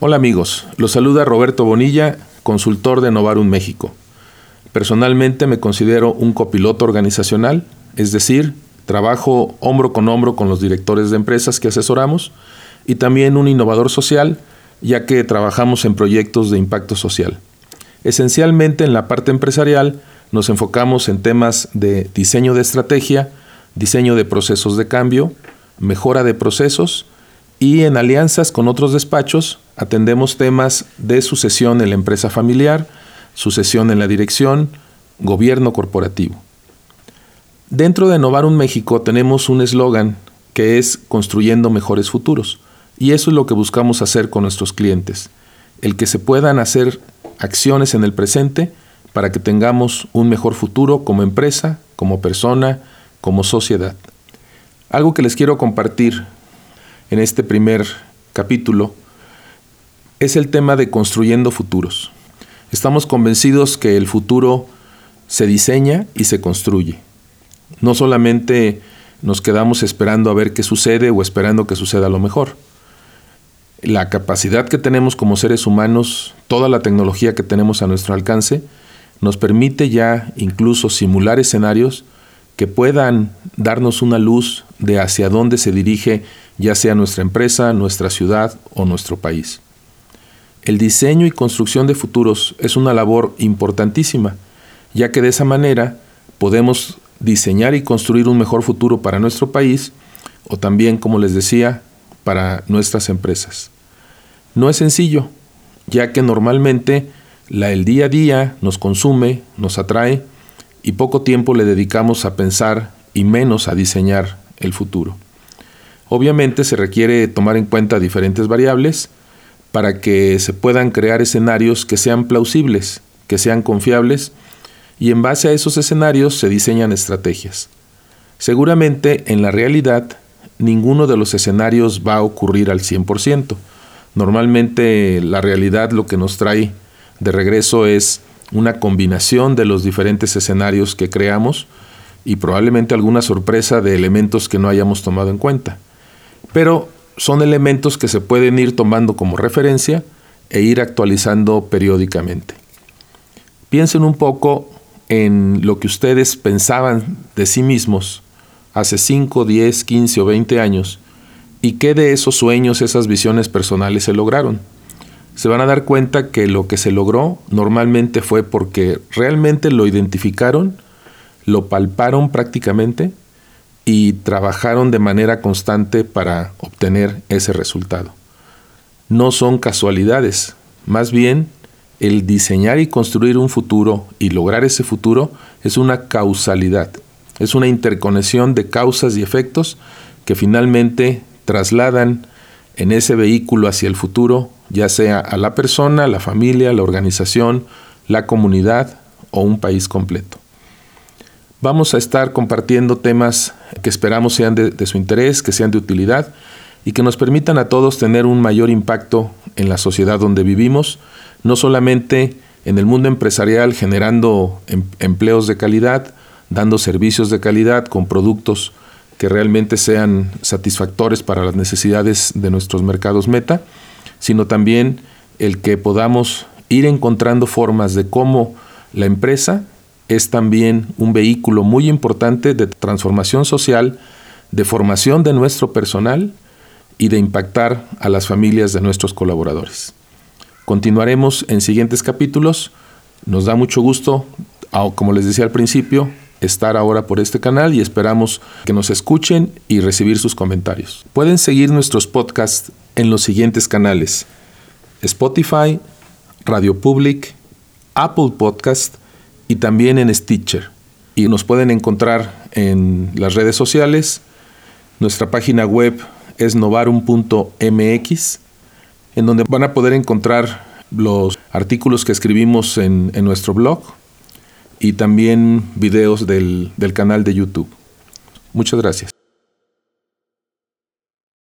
Hola amigos, los saluda Roberto Bonilla, consultor de Novarum México. Personalmente me considero un copiloto organizacional, es decir, trabajo hombro con hombro con los directores de empresas que asesoramos y también un innovador social, ya que trabajamos en proyectos de impacto social. Esencialmente en la parte empresarial nos enfocamos en temas de diseño de estrategia, diseño de procesos de cambio, mejora de procesos y en alianzas con otros despachos atendemos temas de sucesión en la empresa familiar, sucesión en la dirección, gobierno corporativo. Dentro de Novarum México tenemos un eslogan que es construyendo mejores futuros y eso es lo que buscamos hacer con nuestros clientes, el que se puedan hacer acciones en el presente para que tengamos un mejor futuro como empresa, como persona, como sociedad. Algo que les quiero compartir en este primer capítulo es el tema de construyendo futuros. Estamos convencidos que el futuro se diseña y se construye. No solamente nos quedamos esperando a ver qué sucede o esperando que suceda lo mejor. La capacidad que tenemos como seres humanos, toda la tecnología que tenemos a nuestro alcance, nos permite ya incluso simular escenarios que puedan darnos una luz de hacia dónde se dirige ya sea nuestra empresa, nuestra ciudad o nuestro país. El diseño y construcción de futuros es una labor importantísima, ya que de esa manera podemos diseñar y construir un mejor futuro para nuestro país o también, como les decía, para nuestras empresas. No es sencillo, ya que normalmente la, el día a día nos consume, nos atrae y poco tiempo le dedicamos a pensar y menos a diseñar el futuro. Obviamente se requiere tomar en cuenta diferentes variables para que se puedan crear escenarios que sean plausibles, que sean confiables, y en base a esos escenarios se diseñan estrategias. Seguramente en la realidad ninguno de los escenarios va a ocurrir al 100%. Normalmente la realidad lo que nos trae de regreso es una combinación de los diferentes escenarios que creamos y probablemente alguna sorpresa de elementos que no hayamos tomado en cuenta. Pero son elementos que se pueden ir tomando como referencia e ir actualizando periódicamente. Piensen un poco en lo que ustedes pensaban de sí mismos hace 5, 10, 15 o 20 años y qué de esos sueños, esas visiones personales se lograron se van a dar cuenta que lo que se logró normalmente fue porque realmente lo identificaron, lo palparon prácticamente y trabajaron de manera constante para obtener ese resultado. No son casualidades, más bien el diseñar y construir un futuro y lograr ese futuro es una causalidad, es una interconexión de causas y efectos que finalmente trasladan en ese vehículo hacia el futuro ya sea a la persona, la familia, la organización, la comunidad o un país completo. Vamos a estar compartiendo temas que esperamos sean de, su interés, que sean de utilidad y que nos permitan a todos tener un mayor impacto en la sociedad donde vivimos, no solamente en el mundo empresarial generando em, empleos de calidad, dando servicios de calidad con productos que realmente sean satisfactores para las necesidades de nuestros mercados meta, sino también el que podamos ir encontrando formas de cómo la empresa es también un vehículo muy importante de transformación social, de formación de nuestro personal y de impactar a las familias de nuestros colaboradores. Continuaremos en siguientes capítulos. Nos da mucho gusto, como les decía al principio, estar ahora por este canal y esperamos que nos escuchen y recibir sus comentarios. Pueden seguir nuestros podcasts en los siguientes canales: Spotify, Radio Public, Apple Podcast y también en Stitcher. Y nos pueden encontrar en las redes sociales. Nuestra página web es novarum.mx, en donde van a poder encontrar los artículos que escribimos en, en nuestro blog y también videos del, del canal de YouTube. Muchas gracias.